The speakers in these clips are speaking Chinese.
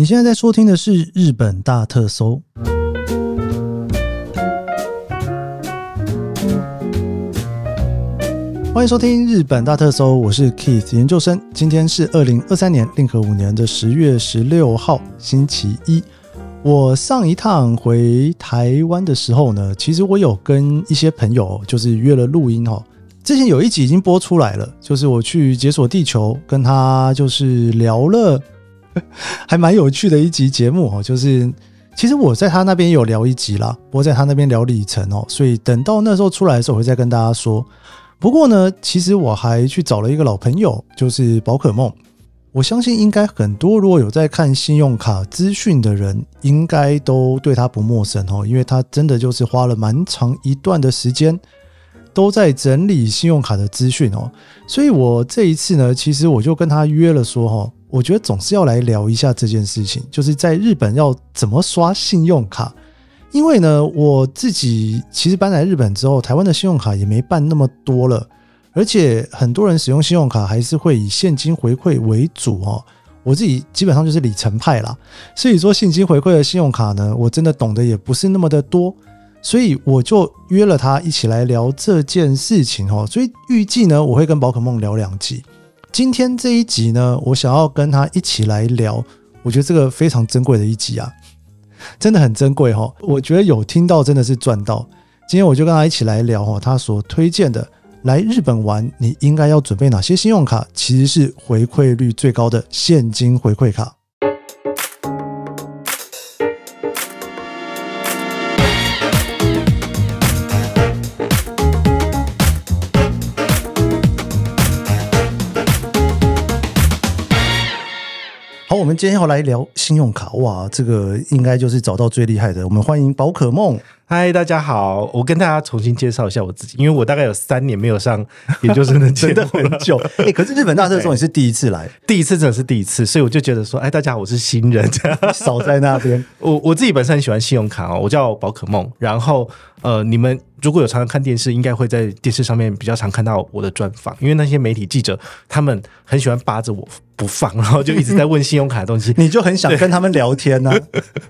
你现在在收听的是《日本大特搜》，欢迎收听《日本大特搜》，我是 Keith 研究生。今天是二零二三年令和五年的十月十六号，星期一。我上一趟回台湾的时候呢，其实我有跟一些朋友就是约了录音哦。之前有一集已经播出来了，就是我去解锁地球，跟他就是聊了。还蛮有趣的一集节目哦，就是其实我在他那边有聊一集啦，我在他那边聊里程哦，所以等到那时候出来的时候，我会再跟大家说。不过呢，其实我还去找了一个老朋友，就是宝可梦。我相信应该很多如果有在看信用卡资讯的人，应该都对他不陌生哦，因为他真的就是花了蛮长一段的时间都在整理信用卡的资讯哦。所以我这一次呢，其实我就跟他约了说哈。我觉得总是要来聊一下这件事情，就是在日本要怎么刷信用卡。因为呢，我自己其实搬来日本之后，台湾的信用卡也没办那么多了，而且很多人使用信用卡还是会以现金回馈为主哦。我自己基本上就是里程派啦，所以说现金回馈的信用卡呢，我真的懂得也不是那么的多，所以我就约了他一起来聊这件事情哦。所以预计呢，我会跟宝可梦聊两集。今天这一集呢，我想要跟他一起来聊，我觉得这个非常珍贵的一集啊，真的很珍贵哈。我觉得有听到真的是赚到。今天我就跟他一起来聊哈，他所推荐的来日本玩，你应该要准备哪些信用卡，其实是回馈率最高的现金回馈卡。们今天要来聊信用卡哇，这个应该就是找到最厉害的。我们欢迎宝可梦。嗨，大家好，我跟大家重新介绍一下我自己，因为我大概有三年没有上研究生的节目很久。哎，可是日本大社候你是第一次来，第一次真的是第一次，所以我就觉得说，哎，大家好，我是新人，少在那边。我我自己本身很喜欢信用卡哦，我叫宝可梦。然后呃，你们如果有常常看电视，应该会在电视上面比较常看到我的专访，因为那些媒体记者他们很喜欢扒着我不放，然后就一直在问信用卡的东西，你就很想跟他们聊天呢。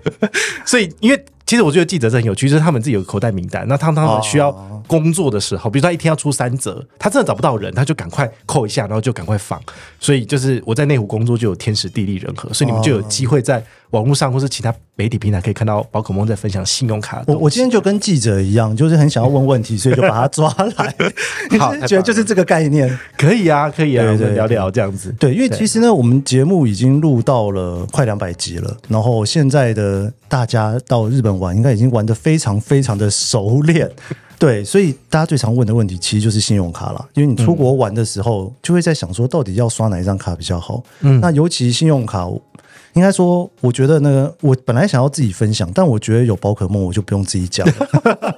所以因为。其实我觉得记者是很有趣，就是他们自己有口袋名单，那他他们需要工作的时候，比如说他一天要出三折，他真的找不到人，他就赶快扣一下，然后就赶快放。所以就是我在内湖工作就有天时地利人和，所以你们就有机会在网络上或是其他媒体平台可以看到宝可梦在分享信用卡。我我今天就跟记者一样，就是很想要问问题，所以就把他抓来。好，觉得就是这个概念，可以啊，可以啊，聊聊这样子。对，因为其实呢，我们节目已经录到了快两百集了，然后现在的大家到日本。玩应该已经玩的非常非常的熟练，对，所以大家最常问的问题其实就是信用卡了，因为你出国玩的时候就会在想说，到底要刷哪一张卡比较好？嗯，那尤其信用卡，应该说，我觉得那个我本来想要自己分享，但我觉得有宝可梦，我就不用自己讲，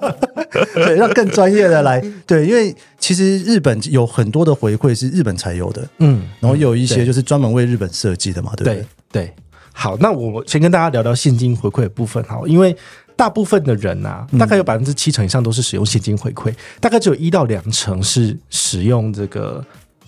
对，让更专业的来，对，因为其实日本有很多的回馈是日本才有的，嗯，然后有一些就是专门为日本设计的嘛，对不对？对。好，那我先跟大家聊聊现金回馈的部分哈，因为大部分的人呐，大概有百分之七成以上都是使用现金回馈，大概只有一到两成是使用这个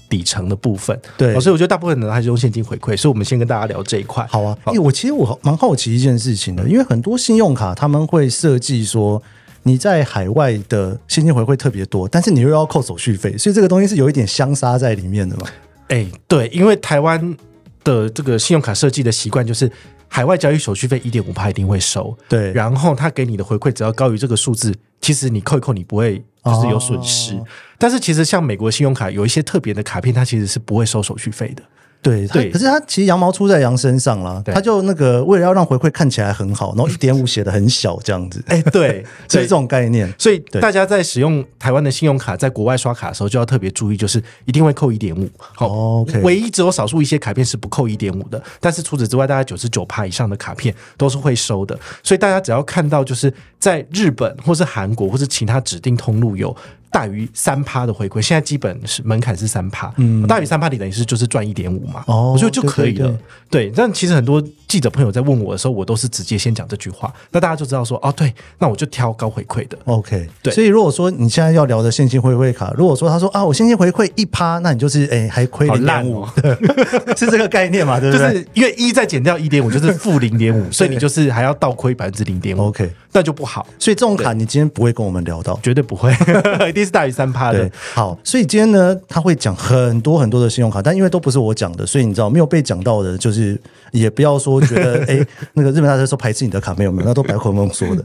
底层的部分。对，所以我觉得大部分人还是用现金回馈，所以我们先跟大家聊这一块。好啊，因为我其实我蛮好奇一件事情的，因为很多信用卡他们会设计说你在海外的现金回馈特别多，但是你又要扣手续费，所以这个东西是有一点相杀在里面的嘛？哎，对，因为台湾。的这个信用卡设计的习惯就是，海外交易手续费一点五趴一定会收，对，然后他给你的回馈只要高于这个数字，其实你扣一扣你不会就是有损失。但是其实像美国信用卡有一些特别的卡片，它其实是不会收手续费的。对对，可是他其实羊毛出在羊身上了，他就那个为了要让回馈看起来很好，然后一点五 写的很小这样子，哎，对，是这种概念。所以大家在使用台湾的信用卡在国外刷卡的时候，就要特别注意，就是一定会扣一点五。好。唯一只有少数一些卡片是不扣一点五的，但是除此之外，大概九十九趴以上的卡片都是会收的。所以大家只要看到就是在日本或是韩国或是其他指定通路有。大于三趴的回馈，现在基本是门槛是三趴，嗯，大于三趴你等于是就是赚一点五嘛，哦我觉得就可以了。对对，但其实很多记者朋友在问我的时候，我都是直接先讲这句话，那大家就知道说，哦，对，那我就挑高回馈的。OK，对所以如果说你现在要聊的现金回馈卡，如果说他说啊，我现金回馈一趴，那你就是哎还亏好零点五 是这个概念嘛？对不就？是因为一再减掉一点五，就是负零点五，所以你就是还要倒亏百分之零点五，OK，那就不好，所以这种卡你今天不会跟我们聊到。绝对不会，一定是大于三趴的。，好，所以今天呢，他会讲很多很多的信用卡，但因为都不是我讲的，所以你知道没有被讲到的，就是也不要说觉得 哎，那个日本大车说排斥你的卡，没有没有，那都白口梦说的，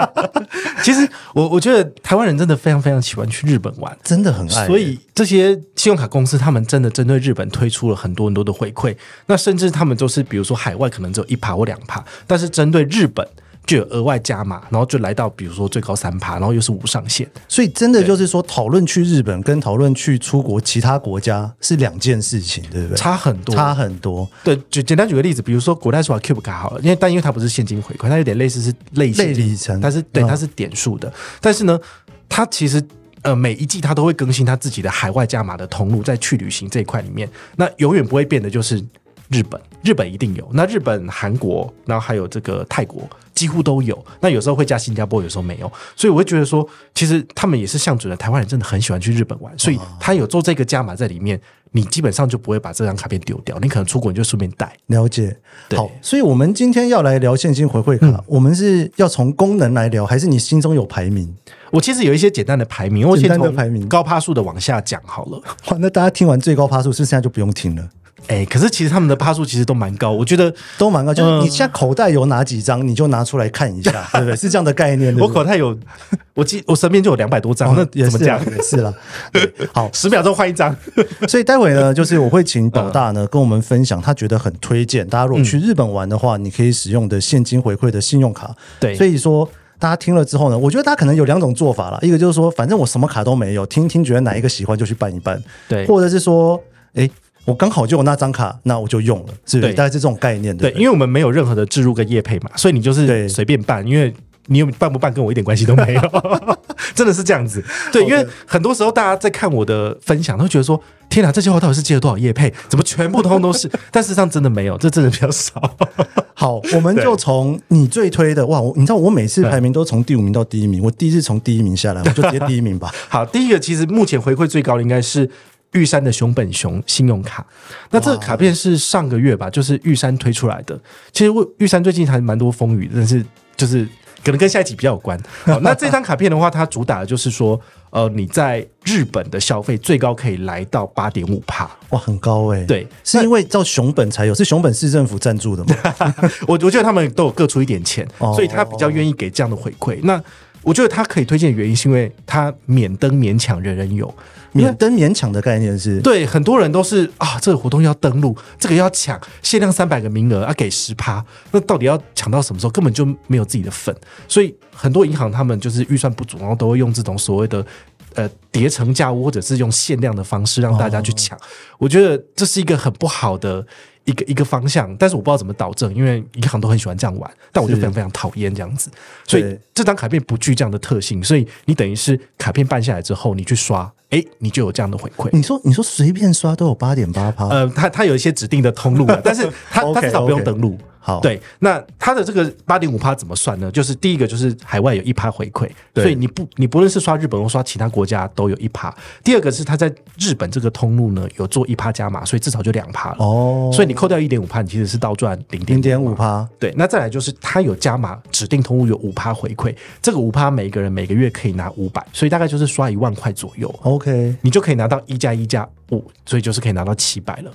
其实我我觉得台湾人真的非常非常喜欢去日本玩，真的很爱。所以这些信用卡公司他们真的针对日本推出了很多很多的回馈，那甚至他们就是比如说海外可能只有一趴或两趴，但是针对日本就有额外加码，然后就来到比如说最高三趴，然后又是无上限。所以真的就是说，讨论去日本跟讨论去出国其他国家是两件事情，对不对？差很多，差很多，对，就简单举个例子，比如说国泰世华 Cube 卡好了，因为但因为它不是现金回馈，它有点类似是类里程但是对嗯它是点数的，但是呢，它其实。呃，每一季它都会更新它自己的海外加码的通路，在去旅行这一块里面，那永远不会变的就是日本，日本一定有。那日本、韩国，然后还有这个泰国，几乎都有。那有时候会加新加坡，有时候没有。所以我会觉得说，其实他们也是向准了台湾人真的很喜欢去日本玩，所以他有做这个加码在里面，你基本上就不会把这张卡片丢掉，你可能出国你就顺便带。了解。对好，所以我们今天要来聊现金回馈卡，我们是要从功能来聊，还是你心中有排名？我其实有一些简单的排名，我先简单的从排名高趴数的往下讲好了。哇，那大家听完最高趴数，是不是现在就不用听了？哎，可是其实他们的趴数其实都蛮高，我觉得都蛮高，就是嗯你现在口袋有哪几张，你就拿出来看一下，对不对？是这样的概念。对我口袋有，我记我身边就有两百多张，那怎么讲？也是啦。对 好，十秒钟换一张，所以待会呢，就是我会请宝大呢跟我们分享，他觉得很推荐大家如果去日本玩的话，你可以使用的现金回馈的信用卡。对所以说。大家听了之后呢，我觉得大家可能有两种做法啦，一个就是说，反正我什么卡都没有，听听觉得哪一个喜欢就去办一办，对或者是说，哎，我刚好就有那张卡，那我就用了，是不是？对大概是这种概念，对，不对因为我们没有任何的置入跟业配嘛，所以你就对是随便办，因为你有办不办跟我一点关系都没有，真的是这样子。对，因为很多时候大家在看我的分享，都会觉得说：“天哪，这句话到底是接了多少业配？怎么全部通通都是？” 但事实上真的没有，这真的比较少。好，我们就从你最推的哇，我你知道我每次排名都从第五名到第一名，我第一次从第一名下来，我就直接第一名吧。好，第一个其实目前回馈最高的应该是玉山的熊本熊信用卡。那这个卡片是上个月吧，就是玉山推出来的。其实我玉山最近还蛮多风雨，但是就是可能跟下一集比较有关。好，那这张卡片的话，它主打的就是说，呃，你在日本的消费最高可以来到八点五帕。哇，很高哎、对，是因为叫熊本才有，是熊本市政府赞助的吗？我我觉得他们都有各出一点钱，哦所以他比较愿意给这样的回馈。那我觉得他可以推荐的原因，是因为他免登免抢，人人有。免登免抢的概念是，对，很多人都是啊，这个活动要登录，这个要抢，限量三百个名额，要给十趴，那到底要抢到什么时候？根本就没有自己的份，所以很多银行他们就是预算不足，然后都会用这种所谓的呃叠层价屋，或者是用限量的方式让大家去抢。我觉得这是一个很不好的。一个一个方向，但是我不知道怎么导正，因为银行都很喜欢这样玩，但我就非常非常讨厌这样子，所以这张卡片不具这样的特性，所以你等于是卡片办下来之后，你去刷，哎，你就有这样的回馈。你说你说随便刷都有八点八趴，呃，它它有一些指定的通路啊，但是它 它至少不用登录。好，，对，那它的这个八点五趴怎么算呢？就是第一个就是海外有一趴回馈，所以你不你不论是刷日本或刷其他国家都有一趴。第二个是它在日本这个通路呢有做一趴加码，所以至少就两趴了。哦，所以你扣掉一点五趴，你其实是倒赚零零点点五趴，对，那再来就是它有加码，指定通路有五趴回馈，这个五趴每个人每个月可以拿五百，所以大概就是刷一万块左右。OK，你就可以拿到一加一加五，所以就是可以拿到七百了。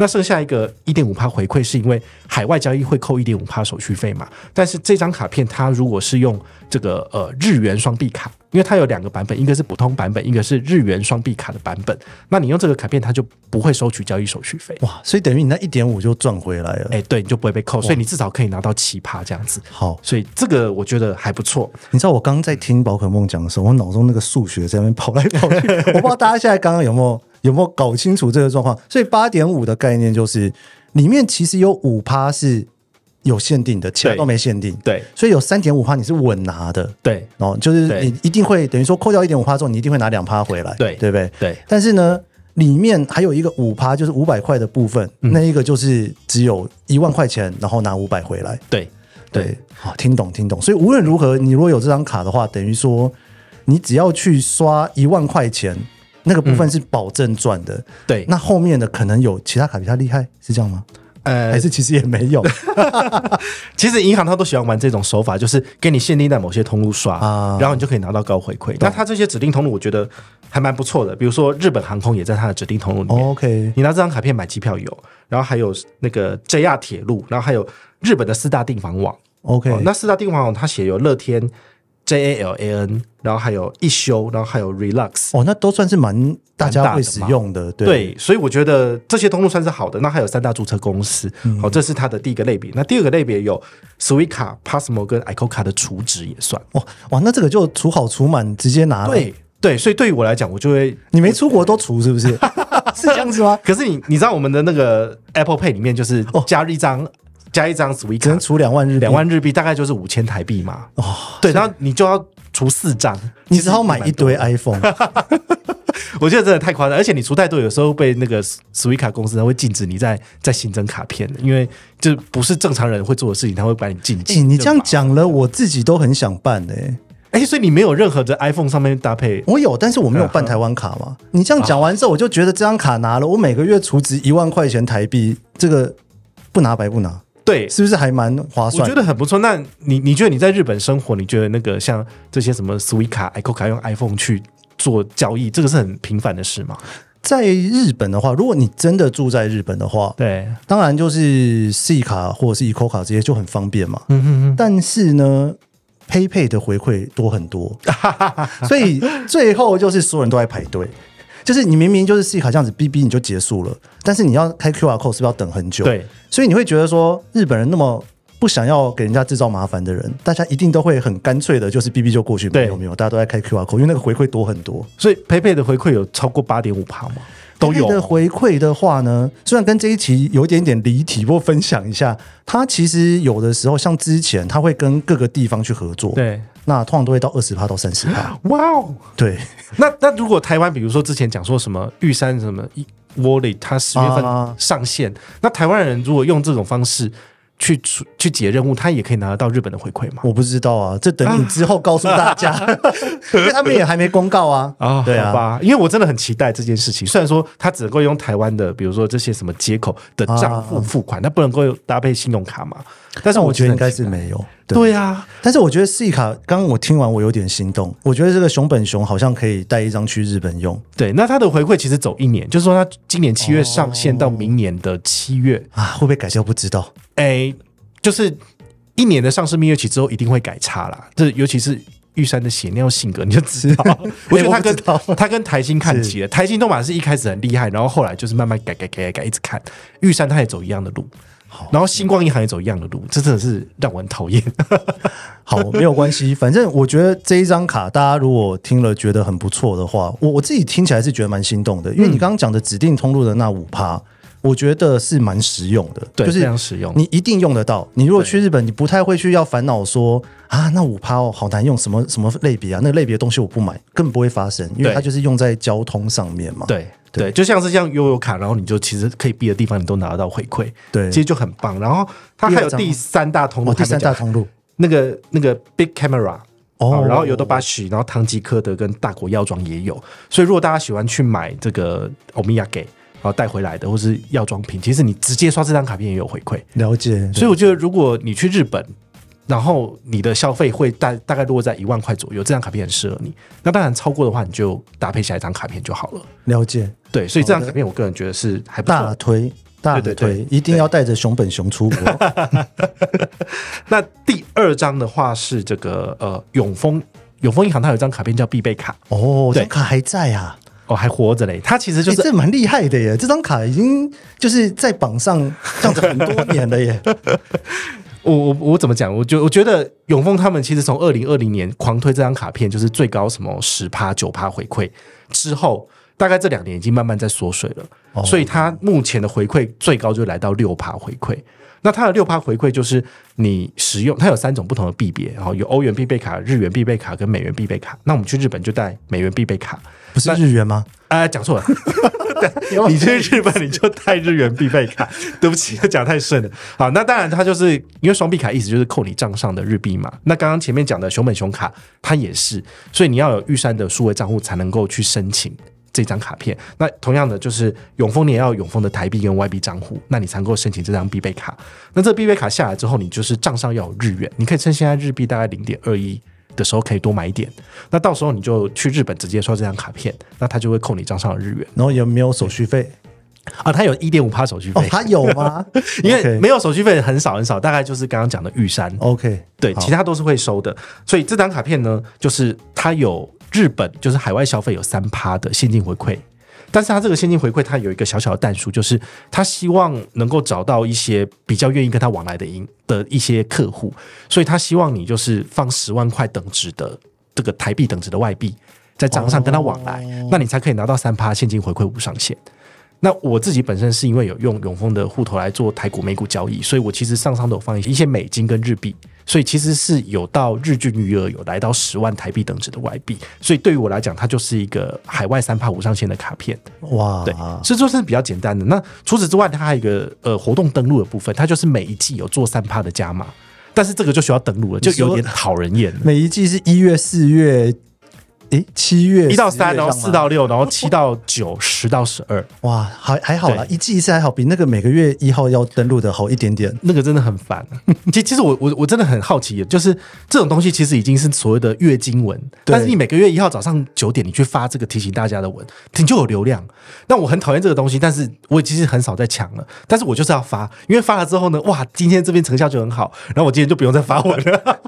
那剩下一个一点五趴回馈，是因为海外交易会扣一点五趴手续费嘛？但是这张卡片它如果是用这个呃日元双币卡，因为它有两个版本，一个是普通版本，一个是日元双币卡的版本。那你用这个卡片，它就不会收取交易手续费。哇，所以等于你那一点五就赚回来了。哎，对，你就不会被扣，所以你至少可以拿到七趴这样子。好，所以这个我觉得还不错。你知道我刚刚在听宝可梦讲的时候，我脑中那个数学在那边跑来跑去，我不知道大家现在刚刚有没有有没有搞清楚这个状况。所以八点五的概念就是里面其实有五趴是有限定的，其他都没限定。对所以有三点五趴你是稳拿的对哦，就是你一定会等于说扣掉一点五趴之后，你一定会拿两趴回来，对对不对？对但是呢，里面还有一个五趴，就是五百块的部分，嗯那一个就是只有一万块钱，然后拿五百回来。对对，好，听懂听懂。所以无论如何，你如果有这张卡的话，等于说你只要去刷一万块钱，那个部分是保证赚的。对，那后面的可能有其他卡比较厉害，是这样吗？呃还是其实也没有 其实银行它都喜欢玩这种手法，就是给你限定在某些通路刷，啊然后你就可以拿到高回馈。那它这些指定通路，我觉得还蛮不错的。比如说日本航空也在它的指定通路里面，？OK，你拿这张卡片买机票有，然后还有那个 JR 铁路，然后还有日本的四大订房网。OK，、哦那四大订房网它写有乐天、JALAN，然后还有一休，然后还有 Relax。哦，那都算是蛮大家会使用的，对对，所以我觉得这些通路算是好的。那还有三大注册公司，嗯好、这是它的第一个类别。那第二个类别有 Suica、Passmo 跟 ICOCA 的储值也算。哇哇，那这个就储好储满直接拿了。对对，所以对于我来讲，我就会。你没出国都储是不是？是这样子吗？可是你你知道我们的那个 Apple Pay 里面就是哦加一张、加一张只能储两万日币两万日币大概就是五千台币嘛。哦，对，然后你就要除四张，你只好买一堆 iPhone。多，我觉得真的太夸张，而且你除太多，有时候被那个 Suica 公司它会禁止你再再新增卡片，因为就不是正常人会做的事情，他会把你禁哎、止。你这样讲了，我自己都很想办哎、哎、所以你没有任何的 iPhone 上面搭配我有，但是我没有办台湾卡嘛。你这样讲完之后，我就觉得这张卡拿了，我每个月储值一万块钱台币，这个不拿白不拿，对。是不是还蛮划算我算？觉得很不错。那你你觉得你在日本生活，你觉得那个像这些什么 Suica、ICO 卡用 iPhone 去做交易，这个是很频繁的事吗？在日本的话，如果你真的住在日本的话，对，当然就是 C 卡或者是 eco 卡这些就很方便嘛。嗯哼哼，但是呢，PayPay 的回馈多很多，所以最后就是所有人都在排队。就是你明明就是 C 卡这样子逼逼你就结束了，但是你要开 QR code 是不是要等很久？，对，所以你会觉得说日本人那么不想要给人家制造麻烦的人，大家一定都会很干脆的，就是逼逼就过去。没有没有，大家都在开 QR code，因为那个回馈多很多。所以 PayPay 的回馈有超过八点五趴吗？都有。的回馈的话呢，虽然跟这一期有一点点离题，不过分享一下，它其实有的时候像之前，它会跟各个地方去合作，，对，那通常都会到二十趴到三十趴，哇哦！对，那那如果台湾，比如说之前讲说什么玉山什么 Wallet，它十月份啊。上线，那台湾人如果用这种方式去出去解任务，他也可以拿得到日本的回馈吗？我不知道啊，这等你之后告诉大家，因为他们也还没公告啊，啊，对啊，好吧，因为我真的很期待这件事情。虽然说他只能够用台湾的，比如说这些什么接口的账户付款，它不能够搭配信用卡嘛。但是我觉得应该是没有，对啊，但是我觉得 C 卡，刚刚我听完我有点心动，我觉得这个熊本熊好像可以带一张去日本用对，那它的回馈其实走一年，就是说它今年七月上线到明年的七月，啊，会不会改掉不知道。哎、就是一年的上市蜜月期之后一定会改差啦。这尤其是玉山的血尿性格，你就知道。我觉得他跟他跟台新看齐了。台新动马是一开始很厉害，然后后来就是慢慢改改改改改，一直看。玉山他也走一样的路。然后星光银行也走一样的路，这真的是让我很讨厌。好，没有关系，反正我觉得这一张卡，大家如果听了觉得很不错的话，我我自己听起来是觉得蛮心动的，因为你刚刚讲的指定通路的那五趴，我觉得是蛮实用的，对，就是非常实用。你一定用得到。你如果去日本，你不太会去要烦恼说啊，那五趴哦，好难用，什么什么类别啊，那个类别的东西我不买，根本不会发生，因为它就是用在交通上面嘛。对对，就像是像悠游卡，然后你就其实可以避的地方你都拿得到回馈，对。其实就很棒。然后它还有第三大通路，哦，第三大通路。那个那个 Big Camera。哦。哦，然后有的巴西，然后唐吉诃德跟大国药妆也有，所以如果大家喜欢去买这个欧米亚给，然后带回来的或是药妆品，其实你直接刷这张卡片也有回馈。了解，所以我觉得，如果你去日本，然后你的消费会大大概落在一万块左右，这张卡片很适合你。那当然超过的话，你就搭配下一张卡片就好了。了解，对，所以这张卡片我个人觉得是还不错。大推。大推一定要带着熊本熊出国 那第二张的话是这个呃永丰永丰银行，它有一张卡片叫必备卡，哦，这对卡还在啊，哦还活着嘞。它其实就是欸这蛮厉害的耶！这张卡已经就是在榜上这样子很多年了耶。我我我怎么讲？我觉我觉得永丰他们其实从二零二零年狂推这张卡片，就是最高什么十趴九趴回馈之后，大概这两年已经慢慢在缩水了，哦所以它目前的回馈最高就来到六趴回馈。那它的六趴回馈就是你使用，它有三种不同的币别，然后有欧元必备卡、日元必备卡跟美元必备卡。那我们去日本就带美元必备卡，不是日元吗？啊，讲错了。你去日本你就带日元必备卡，对不起，讲太顺了。好，那当然它就是因为双币卡意思就是扣你账上的日币嘛。那刚刚前面讲的熊本熊卡它也是，所以你要有玉山的数位账户才能够去申请这张卡片。那同样的就是永丰你也要永丰的台币跟外币账户，那你才能够申请这张必备卡。那这必备卡下来之后，你就是账上要有日元，你可以趁现在日币大概零点二一。的时候可以多买一点，那到时候你就去日本直接刷这张卡片，那他就会扣你账上的日元。然后也没有手续费啊？他有一点五趴手续费，他有吗？因为没有手续费很少很少，大概就是刚刚讲的玉山。OK，对，其他都是会收的。所以这张卡片呢，就是它有日本就是海外消费有三趴的现金回馈。但是他这个现金回馈，他有一个小小的弹数，就是他希望能够找到一些比较愿意跟他往来的银的一些客户，所以他希望你就是放十万块等值的这个台币等值的外币在账上跟他往来，那你才可以拿到三趴现金回馈无上限。那我自己本身是因为有用永丰的户头来做台股美股交易，所以我其实上上都有放一些美金跟日币。所以其实是有到日均余额有来到十万台币等值的外币，所以对于我来讲，它就是一个海外三帕五上限的卡片。哇，对，所以说是比较简单的。那除此之外，它还有一个呃活动登录的部分，它就是每一季有做三帕的加码，但是这个就需要登录了，就有点讨人厌。每一季是一月、四月。诶，七月一到三，然后四到六，然后七到九，十到十二，哇，还还好啦，一季一次还好，比那个每个月一号要登录的好一点点。那个真的很烦。其其实我我我真的很好奇，就是这种东西其实已经是所谓的月经文，但是你每个月一号早上九点你去发这个提醒大家的文，你就有流量。那我很讨厌这个东西，但是我其实很少在抢了，但是我就是要发，因为发了之后呢，哇，今天这边成效就很好，然后我今天就不用再发文了。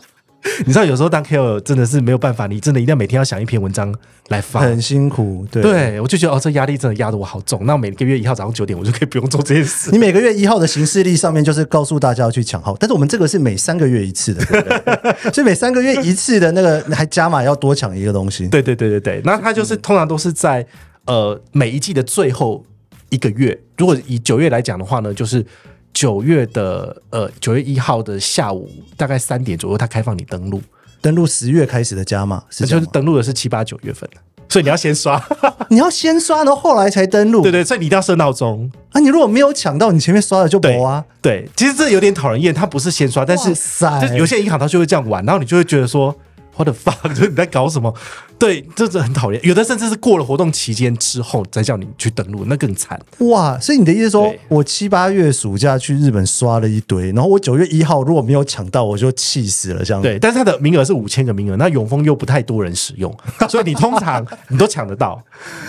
你知道有时候当 KOL 真的是没有办法，你真的一定要每天要想一篇文章来发，很辛苦。对，对我就觉得哦，这压力真的压得我好重。那每个月一号早上九点，我就可以不用做这件事。你每个月一号的行事历上面就是告诉大家要去抢号，但是我们这个是每三个月一次的，对不对？所以每三个月一次的那个还加码要多抢一个东西。对对对对对，那它就是通常都是在呃每一季的最后一个月。如果以九月来讲的话呢，就是。九月的呃九月一号的下午大概三点左右，它开放你登录，登录十月开始的加码，就是登录的是七八九月份所以你要先刷，你要先刷，然后后来才登录，对对，所以你一定要设闹钟啊！你如果没有抢到，你前面刷了就薄啊。对，其实这有点讨人厌，他不是先刷，但是就有些银行它就会这样玩，然后你就会觉得说。我的 fuck，就是你在搞什么？对，这是很讨厌。有的甚至是过了活动期间之后再叫你去登录，那更惨。哇！所以你的意思说，我七八月暑假去日本刷了一堆，然后我九月一号如果没有抢到，我就气死了。这样对，但是它的名额是五千个名额，那永丰又不太多人使用，所以你通常你都抢得到。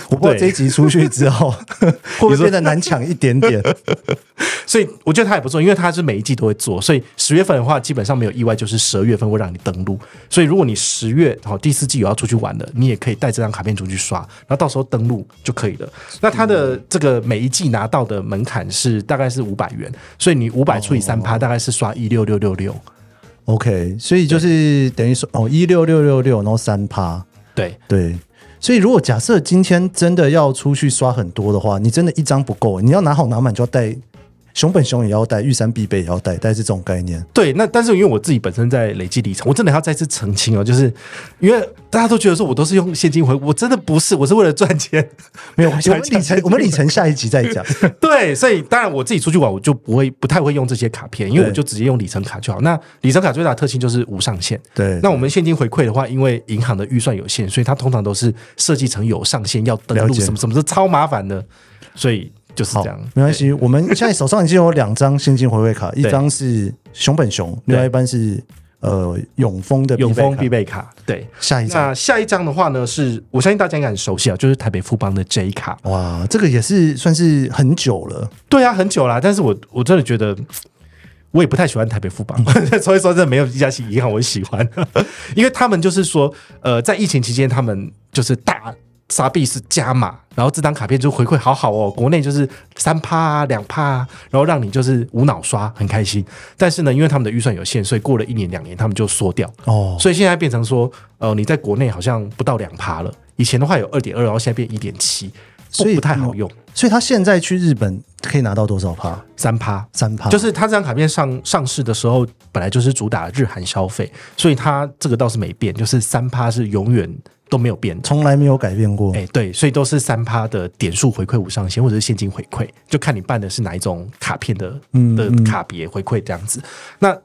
不过这一集出去之后，会不会变得难抢一点点？所以我觉得它也不错，因为它是每一季都会做，所以十月份的话基本上没有意外，就是十二月份会让你登录。所以如果你十月好第四季有要出去玩的，你也可以带这张卡片出去刷，然后到时候登录就可以了。那它的这个每一季拿到的门槛是大概是五百元，所以你五百除以三趴，大概是刷一六六六六。OK，所以就是等于说哦一六六六六，然后三趴。对对，所以如果假设今天真的要出去刷很多的话，你真的一张不够，你要拿好拿满就要带。熊本熊也要带，玉山必备也要带，带是这种概念。对，那但是因为我自己本身在累积里程，我真的要再次澄清哦，就是因为大家都觉得说我都是用现金回，我真的不是，我是为了赚钱。没有，我们里程，我们里程下一集再讲。对，所以当然我自己出去玩，我就不会不太会用这些卡片，因为我就直接用里程卡就好。那里程卡最大的特性就是无上限。对，那我们现金回馈的话，因为银行的预算有限，所以它通常都是设计成有上限，要登录什么什么，是超麻烦的，所以。就是这样，没关系。我们现在手上已经有两张现金回馈卡，一张是熊本熊，另外一般是呃永丰的永丰必备卡。对，下一张。那下一张的话呢，是我相信大家应该很熟悉啊，就是台北富邦的 J 卡。哇，这个也是算是很久了。对啊，很久啦。但是我我真的觉得，我也不太喜欢台北富邦，所以说这没有一家银行我喜欢，因为他们就是说，呃，在疫情期间，他们就是大。沙币是加码，然后这张卡片就回馈好好哦，国内就是三趴两趴，然后让你就是无脑刷，很开心。但是呢，因为他们的预算有限，所以过了一年两年，他们就缩掉哦。所以现在变成说，呃，你在国内好像不到两趴了。以前的话有二点二，然后现在变一点七。所以不太好用。所以他现在去日本可以拿到多少趴？三趴，三趴，就是他这张卡片上上市的时候，本来就是主打日韩消费，所以他这个倒是没变，就是三趴是永远都没有变。从来没有改变过。哎，对，所以都是三趴的点数回馈无上限，或者是现金回馈，就看你办的是哪一种卡片的嗯的卡别回馈这样子。那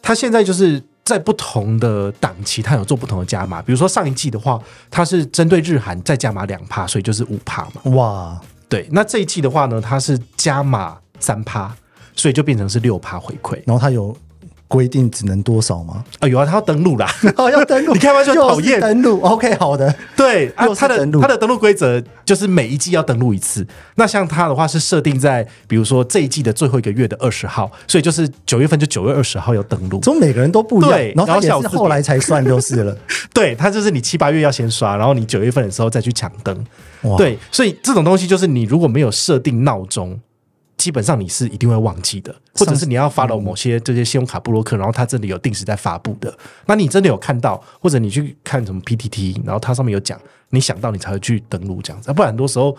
它现在就是在不同的档期，它有做不同的加码。比如说上一季的话，它是针对日韩再加码两趴，所以就是五趴嘛。哇，对，那这一季的话呢，它是加码三趴，所以就变成是六趴回馈。然后它有规定只能多少吗？啊，有啊，他要登录啦。哦，要登录，你开玩笑讨厌登录。OK，好的，对啊又，是它的登录它的登录规则就是每一季要登录一次。那像他的话是设定在比如说这一季的最后一个月的二十号，所以就是九月份就九月二十号要登录。怎么每个人都不一样？对然后小字是后来才算就是了。对，他就是你七八月要先刷，然后你九月份的时候再去抢登。对，所以这种东西就是你如果没有设定闹钟。基本上你是一定会忘记的，或者是你要 follow 某些这些信用卡布洛克，然后它这里有定时在发布的，那你真的有看到，或者你去看什么 PTT，然后它上面有讲，你想到你才会去登录这样子，啊不然很多时候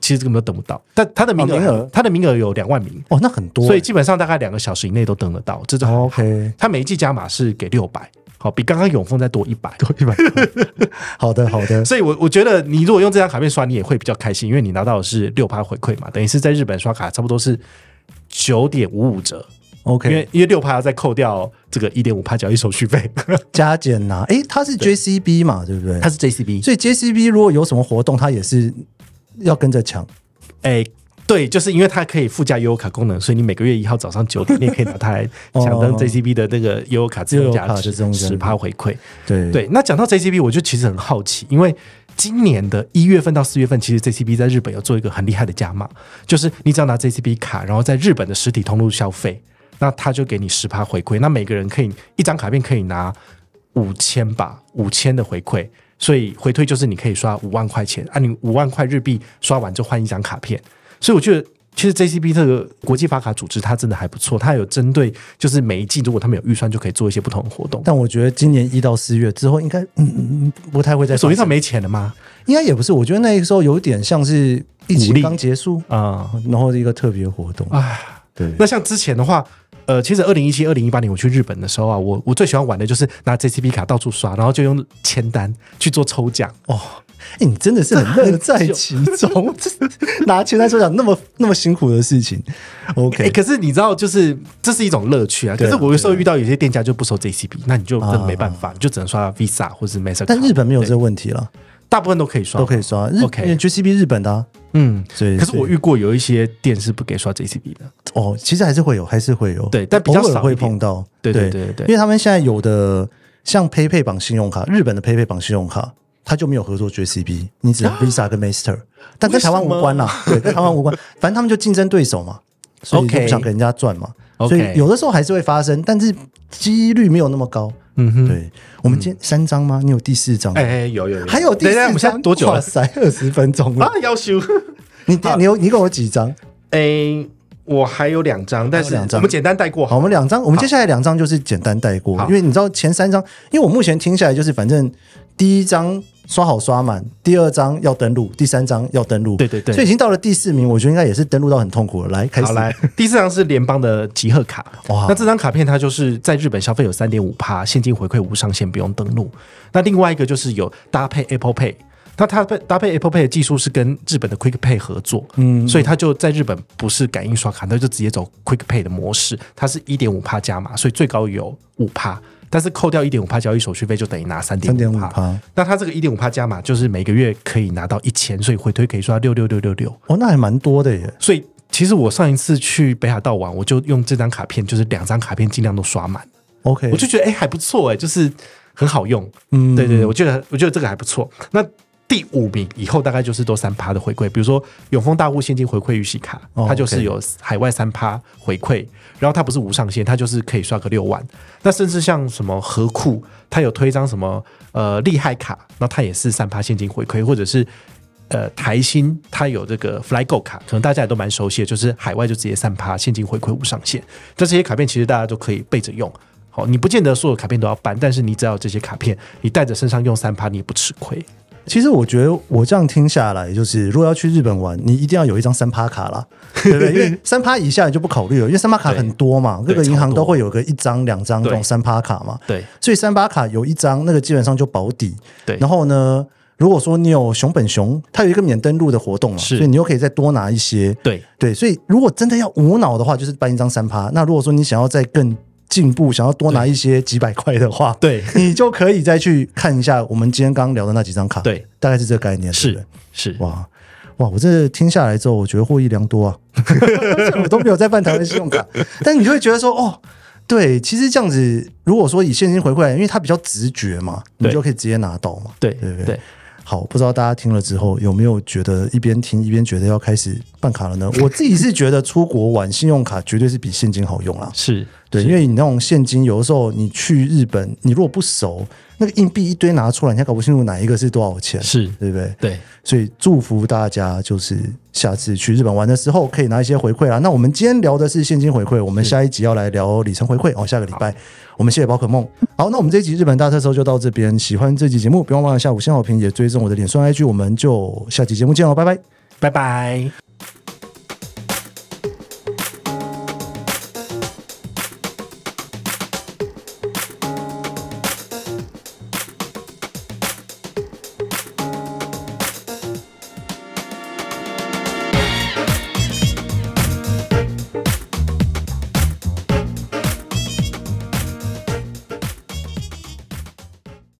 其实根本都等不到。但它的名额，哦名额它的名额有两万名，哦，那很多欸，所以基本上大概两个小时以内都登得到，这种。OK，它每一季加码是给六百，好，比刚刚永丰再多一百。多一百。好的，好的，所以我，我觉得你如果用这张卡片刷，你也会比较开心，因为你拿到的是六趴回馈嘛，等于是在日本刷卡差不多是九点五五折，OK，因为因为六趴要再扣掉这个一点五趴交易手续费，加减呐，诶，它是 JCB 嘛，对不对？它是 JCB，所以 JCB 如果有什么活动，它也是要跟着抢。哎、对，就是因为它可以附加悠游卡功能，所以你每个月一号早上九点，你也可以拿它来抢登 哦 JCB 的那个悠游卡自由价值十趴回馈。对对，那讲到 JCB，我就其实很好奇，因为今年的一月份到四月份，其实 JCB 在日本要做一个很厉害的加码，就是你只要拿 JCB 卡，然后在日本的实体通路消费，那他就给你十趴回馈，那每个人可以一张卡片可以拿五千吧，五千的回馈。所以回退就是你可以刷五万块钱，啊，你五万块日币刷完就换一张卡片。所以我觉得其实 JCB 这个国际发卡组织它真的还不错，它有针对就是每一季如果他们有预算就可以做一些不同的活动。但我觉得今年一到四月之后，应该嗯嗯嗯不太会再手机上没钱了吗？应该也不是，我觉得那个时候有点像是疫鼓励情刚结束，啊、然后一个特别活动。啊，对，那像之前的话，呃，其实二零一七、二零一八年我去日本的时候啊，我我最喜欢玩的就是拿 JCB 卡到处刷，然后就用签单去做抽奖。哦，哎，你真的是很乐在其中，拿钱来说讲那么那么辛苦的事情。哎、OK，可是你知道，就是这是一种乐趣啊。可是我有时候遇到有些店家就不收 JCB，那你就真的没办法，你就只能刷 Visa 或是 Master。但日本没有这对个问题了，大部分都可以刷，都可以刷。日 OK 因为 GCB 日本的啊，嗯。对可是我遇过有一些店是不给刷 JCB 的，哦，其实还是会有，还是会有，对但比较少会碰到。对对对对因为他们现在有的像 PayPay 绑信用卡，日本的 PayPay 绑信用卡，它就没有合作 JCB，你只能 Visa 跟 Master，但跟台湾无关啦，对，跟台湾无关，反正他们就竞争对手嘛，所以不想给人家赚嘛。所以有的时候还是会发生，但是几率没有那么高。嗯哼，对，我们今天三张吗？你有第四张吗？哎、哎有有有，还有第四张？等一下我们现在多久了？哇塞，二十分钟了 啊。，要修。你你有你给我几张？哎、我还有两张，但是两张我们简单带过好，我们两张，我们接下来两张就是简单带过，因为你知道前三张，因为我目前听下来就是反正第一张刷好刷满，第二张要登录，第三张要登录，对对对所以已经到了第四名，我觉得应该也是登录到很痛苦了。来，开始好来，第四张是联邦的集贺卡。哇那这张卡片它就是在日本消费有三点五趴，现金回馈无上限，不用登录。那另外一个就是有搭配 Apple Pay，那它配搭配 Apple Pay 的技术是跟日本的 Quick Pay 合作，嗯所以它就在日本不是感应刷卡，它就直接走 Quick Pay 的模式，它是一点五趴加码，所以最高有五趴。但是扣掉一点五帕交易手续费，就等于拿三点五帕。那它这个一点五帕加码，就是每个月可以拿到一千，所以回推可以刷六六六六六。哦，那还蛮多的耶。所以其实我上一次去北海道玩，我就用这张卡片，就是两张卡片尽量都刷满，OK，我就觉得哎、还不错哎、就是很好用。嗯对对对，我觉得我觉得这个还不错。那第五名以后大概就是都三趴的回馈，比如说永丰大户现金回馈预习卡，哦它就是有海外三趴回馈，然后它不是无上限，它就是可以刷个六万。那甚至像什么和库，它有推一张什么呃厉害卡，那它也是三趴现金回馈，或者是。呃，台新它有这个 FlyGo 卡，可能大家也都蛮熟悉的，就是海外就直接三趴现金回馈无上限。但这些卡片其实大家都可以备着用。好，你不见得所有卡片都要办，但是你只要有这些卡片，你带着身上用三趴，你也不吃亏。其实我觉得我这样听下来，就是如果要去日本玩，你一定要有一张三趴卡啦，对不对？因为三趴以下你就不考虑了，因为三趴卡很多嘛，各对个银行都会有个一张、两张这种三趴卡嘛，对所以三趴卡有一张，那个基本上就保底。对然后呢，如果说你有熊本熊，它有一个免登录的活动嘛，所以你又可以再多拿一些。对对，所以如果真的要无脑的话，就是办一张三趴。那如果说你想要再更进步，想要多拿一些几百块的话，对你就可以再去看一下我们今天刚刚聊的那几张卡。对，大概是这个概念。是对是，哇哇，我这听下来之后，我觉得获益良多啊！我都没有在办台湾信用卡，但你就会觉得说，哦，对，其实这样子，如果说以现金回馈来，因为它比较直觉嘛，你就可以直接拿到嘛。对对不对对，好，不知道大家听了之后有没有觉得一边听一边觉得要开始办卡了呢？我自己是觉得出国玩信用卡绝对是比现金好用啦。是，对，因为你那种现金，有的时候你去日本，你如果不熟，那个硬币一堆拿出来，你还搞不清楚哪一个是多少钱，是，对不对？对，所以祝福大家，就是下次去日本玩的时候可以拿一些回馈啦。那我们今天聊的是现金回馈，我们下一集要来聊里程回馈哦。下个礼拜我们谢谢宝可梦。好，那我们这一集日本大特搜就到这边。喜欢这集节目，不要忘了下五星好评，也追踪我的脸书 IG。我们就下期节目见喽，拜拜。拜拜。